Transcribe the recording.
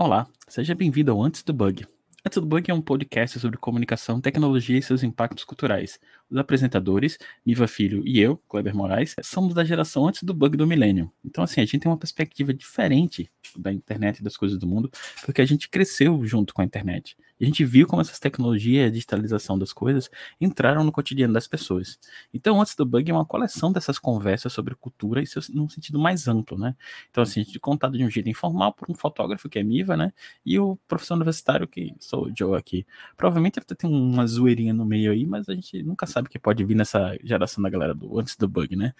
Olá, seja bem-vindo ao Antes do Bug. Antes do Bug é um podcast sobre comunicação, tecnologia e seus impactos culturais. Os apresentadores, Miva Filho e eu, Kleber Moraes, somos da geração antes do bug do milênio. Então, assim, a gente tem uma perspectiva diferente da internet e das coisas do mundo, porque a gente cresceu junto com a internet. A gente viu como essas tecnologias a digitalização das coisas entraram no cotidiano das pessoas. Então, antes do bug é uma coleção dessas conversas sobre cultura e seus, num sentido mais amplo, né? Então, assim, a gente contado de um jeito informal por um fotógrafo que é Miva, né? E o professor universitário que sou o Joe aqui. Provavelmente deve ter uma zoeirinha no meio aí, mas a gente nunca sabe sabe que pode vir nessa geração da galera do antes do bug, né?